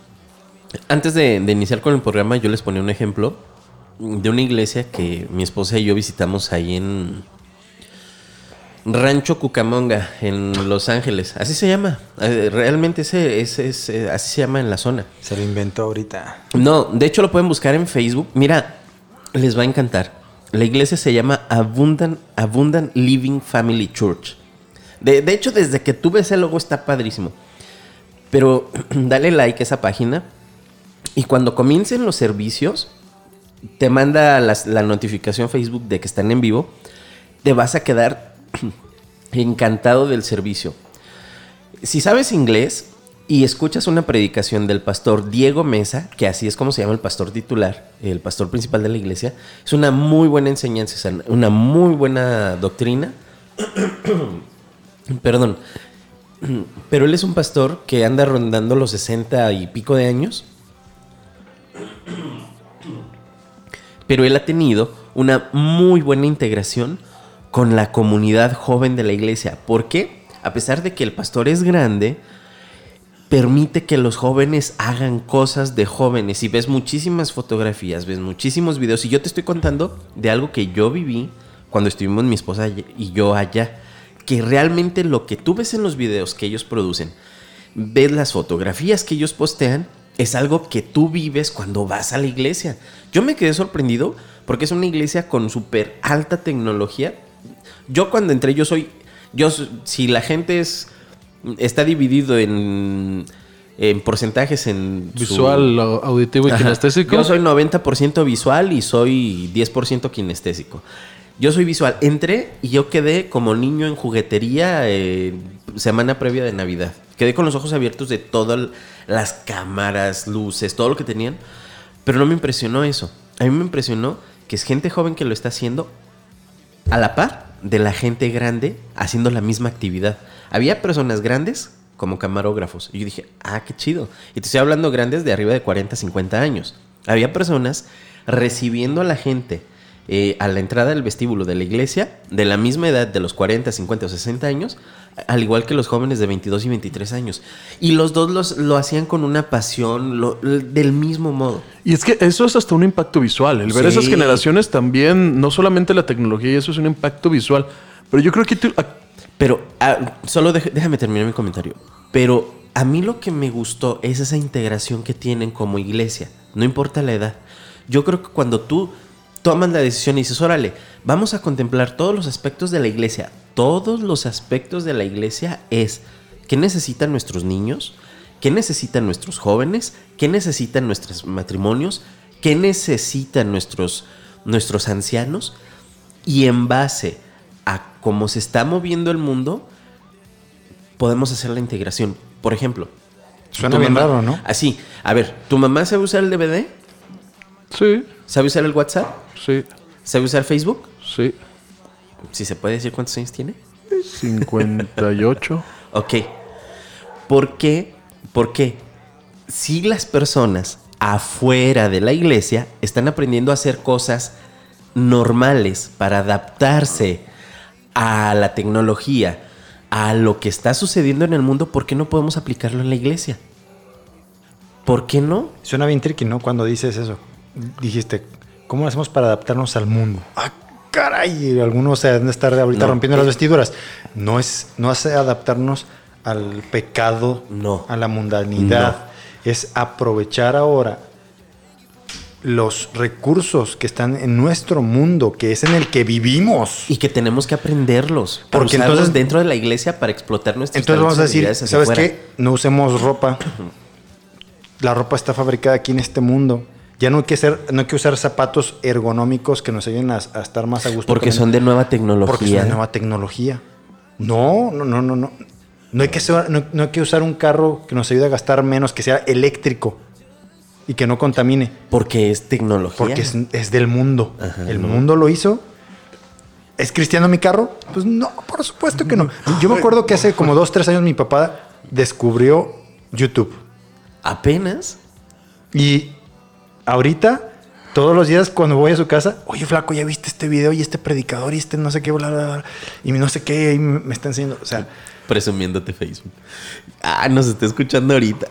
Antes de, de iniciar con el programa, yo les ponía un ejemplo de una iglesia que mi esposa y yo visitamos ahí en Rancho Cucamonga, en Los Ángeles. Así se llama. Eh, Realmente ese, ese- ese- así se llama en la zona. Se lo inventó ahorita. No, de hecho lo pueden buscar en Facebook. Mira, les va a encantar. La iglesia se llama Abundant, Abundant Living Family Church. De, de hecho, desde que tú ves el logo está padrísimo. Pero dale like a esa página. Y cuando comiencen los servicios, te manda las- la notificación Facebook de que están en vivo. Te vas a quedar encantado del servicio. Si sabes inglés, y escuchas una predicación del pastor Diego Mesa, que así es como se llama el pastor titular, el pastor principal de la iglesia, es una muy buena enseñanza, una muy buena doctrina. Perdón. Pero él es un pastor que anda rondando los 60 y pico de años. Pero él ha tenido una muy buena integración con la comunidad joven de la iglesia. ¿Por qué? A pesar de que el pastor es grande, permite que los jóvenes hagan cosas de jóvenes. Y ves muchísimas fotografías, ves muchísimos videos. Y yo te estoy contando de algo que yo viví cuando estuvimos mi esposa y yo allá. Que realmente lo que tú ves en los videos que ellos producen, ves las fotografías que ellos postean, es algo que tú vives cuando vas a la iglesia. Yo me quedé sorprendido porque es una iglesia con súper alta tecnología. Yo cuando entré, yo soy, yo, si la gente es, está dividido en, en porcentajes en... su- Visual, auditivo y Ajá. kinestésico. Yo soy 90% visual y soy 10% kinestésico. Yo soy visual. Entré y yo quedé como niño en juguetería eh, semana previa de Navidad. Quedé con los ojos abiertos de todas las cámaras, luces, todo lo que tenían. Pero no me impresionó eso. A mí me impresionó que es gente joven que lo está haciendo a la par de la gente grande haciendo la misma actividad. Había personas grandes como camarógrafos. Y yo dije, ah, qué chido. Y te estoy hablando grandes de arriba de 40, 50 años. Había personas recibiendo a la gente eh, a la entrada del vestíbulo de la iglesia de la misma edad de los 40, 50 o 60 años, al igual que los jóvenes de 22 y 23 años. Y los dos los- lo hacían con una pasión lo- del mismo modo. Y es que eso es hasta un impacto visual. El ver Sí. esas generaciones también, no solamente la tecnología, y eso es un impacto visual. Pero yo creo que tú- Pero ah, solo dej- déjame terminar mi comentario. Pero a mí lo que me gustó es esa integración que tienen como iglesia. No importa la edad. Yo creo que cuando tú tomas la decisión y dices, órale, vamos a contemplar todos los aspectos de la iglesia. Todos los aspectos de la iglesia es qué necesitan nuestros niños, qué necesitan nuestros jóvenes, qué necesitan nuestros matrimonios, qué necesitan nuestros, nuestros ancianos. Y en base a cómo se está moviendo el mundo, podemos hacer la integración. Por ejemplo, Suena bien mamá- raro, ¿no? Así, a ver, ¿tu mamá sabe usar el DVD? sí, ¿Sabe usar el WhatsApp? sí, ¿Sabe usar Facebook? sí. Si se puede decir cuántos años tiene. 58. Ok. ¿Por qué? Porque si las personas afuera de la iglesia están aprendiendo a hacer cosas normales para adaptarse a la tecnología, a lo que está sucediendo en el mundo, ¿por qué no podemos aplicarlo en la iglesia? ¿Por qué no? Suena bien tricky, ¿no? Cuando dices eso. Dijiste, ¿cómo lo hacemos para adaptarnos al mundo? ¡Ah, caray! Algunos se han de estar ahorita No. rompiendo las vestiduras. No es, no hace adaptarnos al pecado, No. a la mundanidad. Es aprovechar ahora los recursos que están en nuestro mundo, que es en el que vivimos. Y que tenemos que aprenderlos. Porque entonces- dentro de la iglesia para explotar nuestros Entonces vamos a decir, ¿sabes qué? No usemos ropa. La ropa está fabricada aquí en este mundo. Ya no hay que, ser, no hay que usar zapatos ergonómicos que nos ayuden a, a estar más a gusto. Porque son de nueva tecnología. Porque es una nueva tecnología. No, no, no, no, no. No hay, que ser- no, no hay que usar un carro que nos ayude a gastar menos, que sea eléctrico y que no contamine. Porque es tecnología. Porque es, es del mundo. Ajá, el no. mundo lo hizo. ¿Es cristiano mi carro? Pues no, por supuesto que no. Yo me acuerdo que hace como dos, tres años mi papá descubrió YouTube. Apenas. Y ahorita, todos los días cuando voy a su casa, oye, flaco, ¿ya viste este video y este predicador y este no sé qué, bla, bla, bla, y no sé qué, y me está enseñando. O sea, Presumiéndote Facebook. Ah, nos está escuchando ahorita.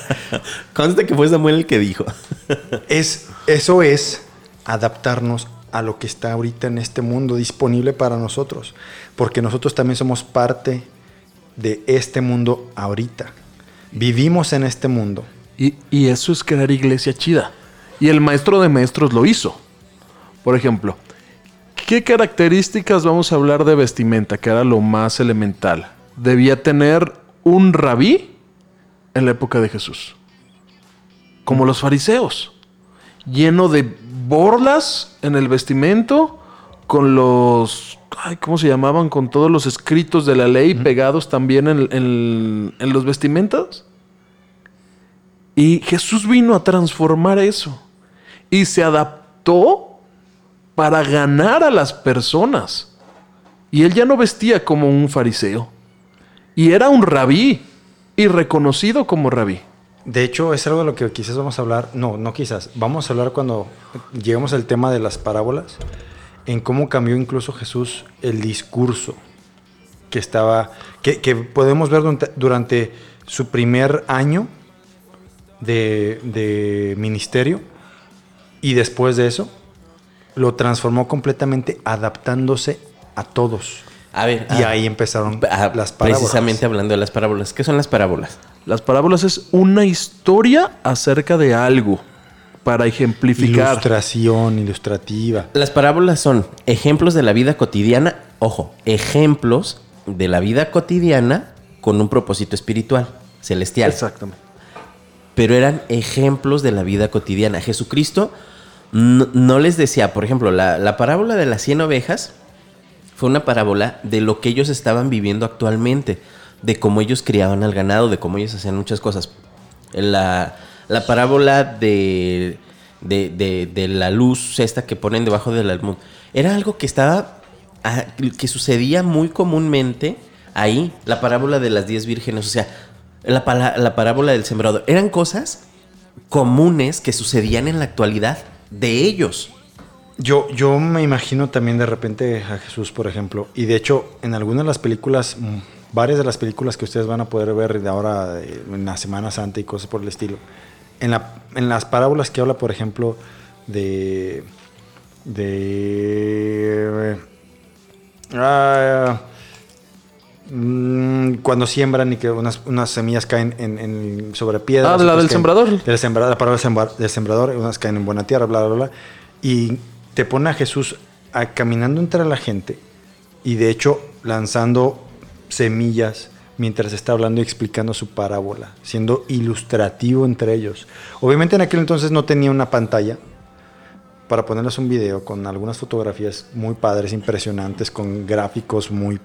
Consta que fue Samuel el que dijo. es, eso es adaptarnos a lo que está ahorita en este mundo disponible para nosotros. Porque nosotros también somos parte de este mundo ahorita. Vivimos en este mundo. Y, y eso es crear iglesia chida. Y el maestro de maestros lo hizo. Por ejemplo, ¿qué características vamos a hablar de vestimenta? Que era lo más elemental. Debía tener un rabí en la época de Jesús. Como los fariseos. Lleno de borlas en el vestimento. Con los... ay, ¿Cómo se llamaban? Con todos los escritos de la ley pegados también en, en- en los vestimentas. Y Jesús vino a transformar eso. Y se adaptó para ganar a las personas. Y él ya no vestía como un fariseo. Y era un rabí. Y reconocido como rabí. De hecho, es algo de lo que quizás vamos a hablar. No, no quizás. Vamos a hablar cuando lleguemos al tema de las parábolas. En cómo cambió incluso Jesús el discurso que estaba. que, que podemos ver durante, durante su primer año de, de ministerio. Y después de eso, lo transformó completamente adaptándose a todos. A ver, Y ah, ahí empezaron ah, las parábolas. Precisamente hablando de las parábolas. ¿Qué son las parábolas? Las parábolas es una historia acerca de algo. Para ejemplificar. Ilustración, ilustrativa. Las parábolas son ejemplos de la vida cotidiana, ojo, ejemplos de la vida cotidiana con un propósito espiritual, celestial. Exactamente. Pero eran ejemplos de la vida cotidiana. Jesucristo no, no les decía, por ejemplo, la, la parábola de las 100 ovejas fue una parábola de lo que ellos estaban viviendo actualmente, de cómo ellos criaban al ganado, de cómo ellos hacían muchas cosas. La, la parábola de, de, de- de la luz esta que ponen debajo del almud era algo que estaba, ah, que sucedía muy comúnmente ahí. La parábola de las 10 vírgenes, o sea, la, parábola del sembrador. Eran cosas comunes que sucedían en la actualidad de ellos. Yo, yo me imagino también de repente a Jesús, por ejemplo, y de hecho en algunas de las películas, mm, varias de las películas que ustedes van a poder ver de ahora eh, en la Semana Santa y cosas por el estilo, en, la, en las parábolas que habla, por ejemplo, de... de... mm, cuando siembran y que unas, unas semillas caen en, en- sobre piedras. Ah, la del sembrador. del sembrador, la palabra del sembrador, unas caen en buena tierra, bla, bla, bla. Y te pone a Jesús a- caminando entre la gente y de hecho lanzando semillas mientras está hablando y explicando su parábola, siendo ilustrativo entre ellos. Obviamente en aquel entonces no tenía una pantalla para ponerles un video con algunas fotografías muy padres, impresionantes, con gráficos muy...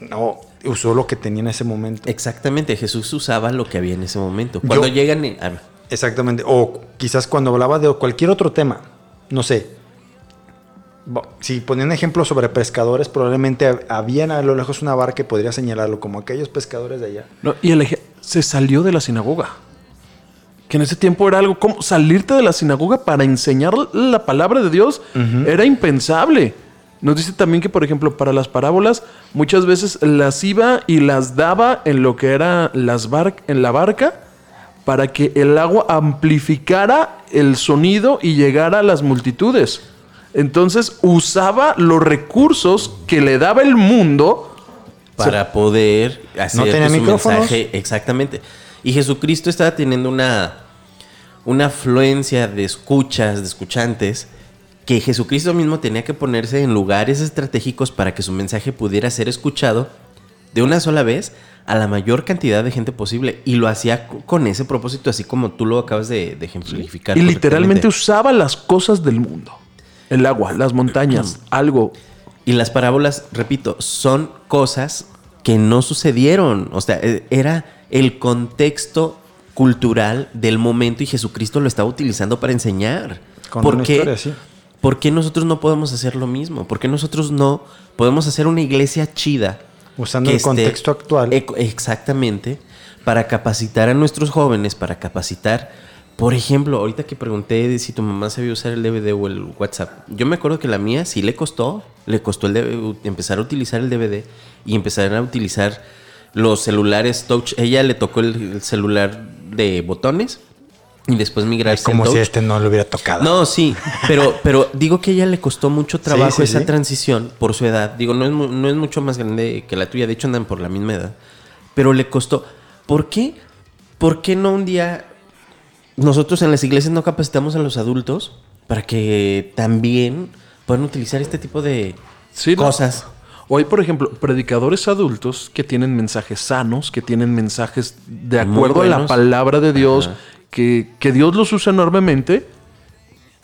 No, usó lo que tenía en ese momento. Exactamente, Jesús usaba lo que había en ese momento. Cuando Yo- llegan... en- ah, Exactamente. O quizás cuando hablaba de cualquier otro tema, no sé. Si ponía un ejemplo sobre pescadores, probablemente hab- habían a lo lejos una barca que podría señalarlo como aquellos pescadores de allá. No, y el eje- se salió de la sinagoga. Que en ese tiempo era algo como salirte de la sinagoga para enseñar la palabra de Dios era impensable. Nos dice también que, por ejemplo, para las parábolas, muchas veces las iba y las daba en lo que era las bar- en la barca para que el agua amplificara el sonido y llegara a las multitudes. Entonces usaba los recursos que le daba el mundo para poder hacer tenía que su micrófonos. mensaje exactamente. Y Jesucristo estaba teniendo una una afluencia de escuchas, de escuchantes que Jesucristo mismo tenía que ponerse en lugares estratégicos para que su mensaje pudiera ser escuchado de una sola vez a la mayor cantidad de gente posible y lo hacía co- con ese propósito así como tú lo acabas de, de ejemplificar. Y literalmente usaba las cosas del mundo. El agua, las montañas, algo. Y las parábolas, repito, son cosas que no sucedieron. O sea, eh, era el contexto cultural del momento y Jesucristo lo estaba utilizando para enseñar. Con ¿Por una qué? historia, sí. ¿Por qué nosotros no podemos hacer lo mismo? ¿Por qué nosotros no podemos hacer una iglesia chida? Usando el contexto actual. Exactamente. Para capacitar a nuestros jóvenes, para capacitar. Por ejemplo, ahorita que pregunté de si tu mamá sabía usar el DVD o el WhatsApp, yo me acuerdo que la mía sí le costó, le costó el DVD empezar a utilizar el DVD y empezar a utilizar los celulares touch. Ella le tocó el, el celular de botones y después migrarse Como si este no le hubiera tocado. No, sí, pero, pero digo que a ella le costó mucho trabajo sí, esa sí. transición por su edad. Digo, no es, no es mucho más grande que la tuya, de hecho andan por la misma edad. Pero le costó. ¿Por qué? ¿Por qué no un día nosotros en las iglesias no capacitamos a los adultos para que también puedan utilizar este tipo de Sí, ¿no? cosas? O hay, por ejemplo, predicadores adultos que tienen mensajes sanos, que tienen mensajes de acuerdo a la palabra de Dios, Ajá. Que, que Dios los usa enormemente,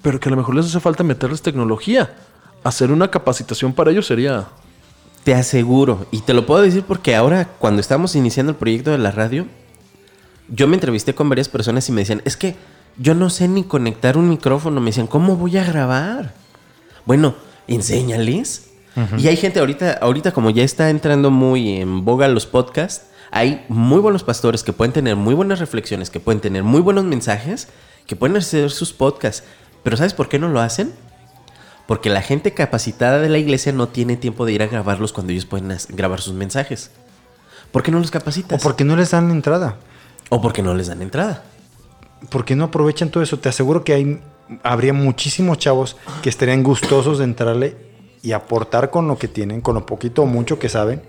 pero que a lo mejor les hace falta meterles tecnología. Hacer una capacitación para ellos sería... Te aseguro, y te lo puedo decir porque ahora cuando estamos iniciando el proyecto de la radio, yo me entrevisté con varias personas y me decían, es que yo no sé ni conectar un micrófono. Me decían, ¿cómo voy a grabar? Bueno, enséñales. Y hay gente ahorita, ahorita como ya está entrando muy en boga los podcasts, hay muy buenos pastores que pueden tener muy buenas reflexiones, que pueden tener muy buenos mensajes, que pueden hacer sus podcasts. Pero ¿sabes por qué no lo hacen? Porque la gente capacitada de la iglesia no tiene tiempo de ir a grabarlos cuando ellos pueden grabar sus mensajes. ¿Por qué no los O capacitas? porque no les dan entrada. o porque no les dan entrada. porque no aprovechan todo eso? Te aseguro que hay, habría muchísimos chavos que estarían gustosos de entrarle y aportar con lo que tienen, con lo poquito o mucho que saben,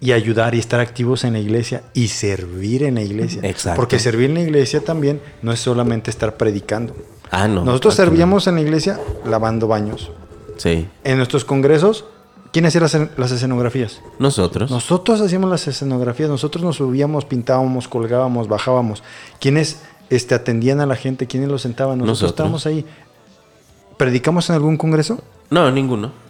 y ayudar y estar activos en la iglesia y servir en la iglesia. Exacto. Porque servir en la iglesia también no es solamente estar predicando. Ah, no. Nosotros servíamos en la iglesia lavando baños. Sí. En nuestros congresos, ¿quién hacía las, las escenografías? Nosotros. Nosotros hacíamos las escenografías, nosotros nos subíamos, pintábamos, colgábamos, bajábamos. ¿Quiénes este, atendían a la gente? ¿Quiénes los sentaban? Nosotros, Nosotros. estábamos ahí. ¿Predicamos en algún congreso? No, ninguno.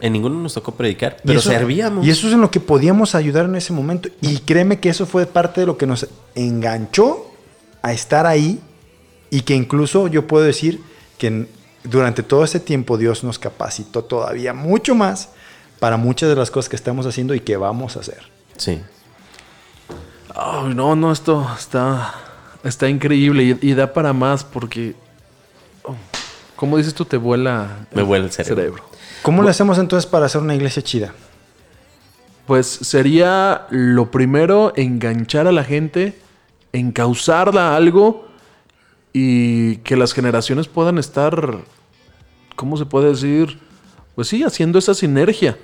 En ninguno nos tocó predicar, Y pero eso- servíamos. Y eso es en lo que podíamos ayudar en ese momento. Y créeme que eso fue parte de lo que nos enganchó a estar ahí y que incluso yo puedo decir que durante todo ese tiempo Dios nos capacitó todavía mucho más para muchas de las cosas que estamos haciendo y que vamos a hacer. Sí. Ay, no, no, esto está, está increíble y, y da para más porque, oh, como dices tú, te vuela Me vuela el cerebro. ¿Cómo le hacemos entonces para hacer una iglesia chida? Pues sería lo primero enganchar a la gente, encauzarla a algo y que las generaciones puedan estar, ¿cómo se puede decir? Pues sí, haciendo esa sinergia.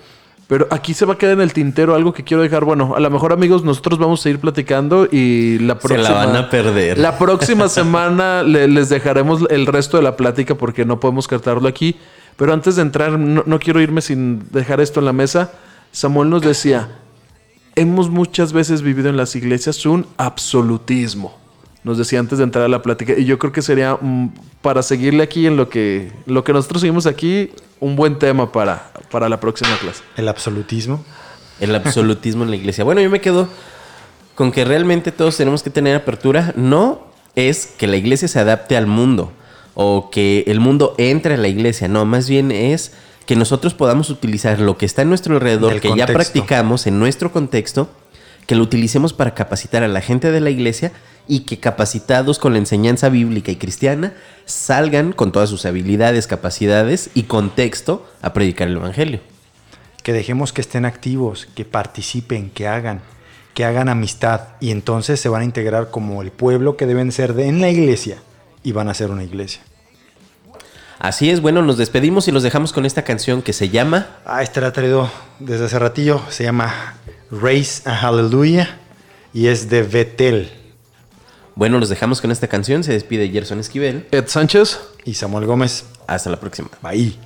Pero aquí se va a quedar en el tintero algo que quiero dejar. Bueno, a lo mejor amigos, nosotros vamos a ir platicando y la Se próxima... la van a perder. La próxima semana le- les dejaremos el resto de la plática porque no podemos cartarlo aquí. Pero antes de entrar, no, no quiero irme sin dejar esto en la mesa. Samuel nos decía, hemos muchas veces vivido en las iglesias un absolutismo. Nos decía antes de entrar a la plática. Y yo creo que sería, mm, para seguirle aquí en lo que, lo que nosotros seguimos aquí, un buen tema para, para la próxima clase. El absolutismo. El absolutismo en la iglesia. Bueno, yo me quedo con que realmente todos tenemos que tener apertura. No es que la iglesia se adapte al mundo o que el mundo entre a la iglesia. No, más bien es que nosotros podamos utilizar lo que está en nuestro alrededor, Del que ya practicamos en nuestro contexto, que lo utilicemos para capacitar a la gente de la iglesia y que capacitados con la enseñanza bíblica y cristiana salgan con todas sus habilidades, capacidades y contexto a predicar el evangelio. Que dejemos que estén activos, que participen, que hagan, que hagan amistad. Y entonces se van a integrar como el pueblo que deben ser de, en la iglesia. Y van a ser una iglesia. Así es, bueno, nos despedimos y los dejamos con esta canción que se llama Ah, este la he traído desde hace ratillo. Se llama Raise a Hallelujah. Y es de Betel. Bueno, los dejamos con esta canción. Se despide Gerson Esquivel. Ed Sánchez. Y Samuel Gómez. Hasta la próxima. Bye.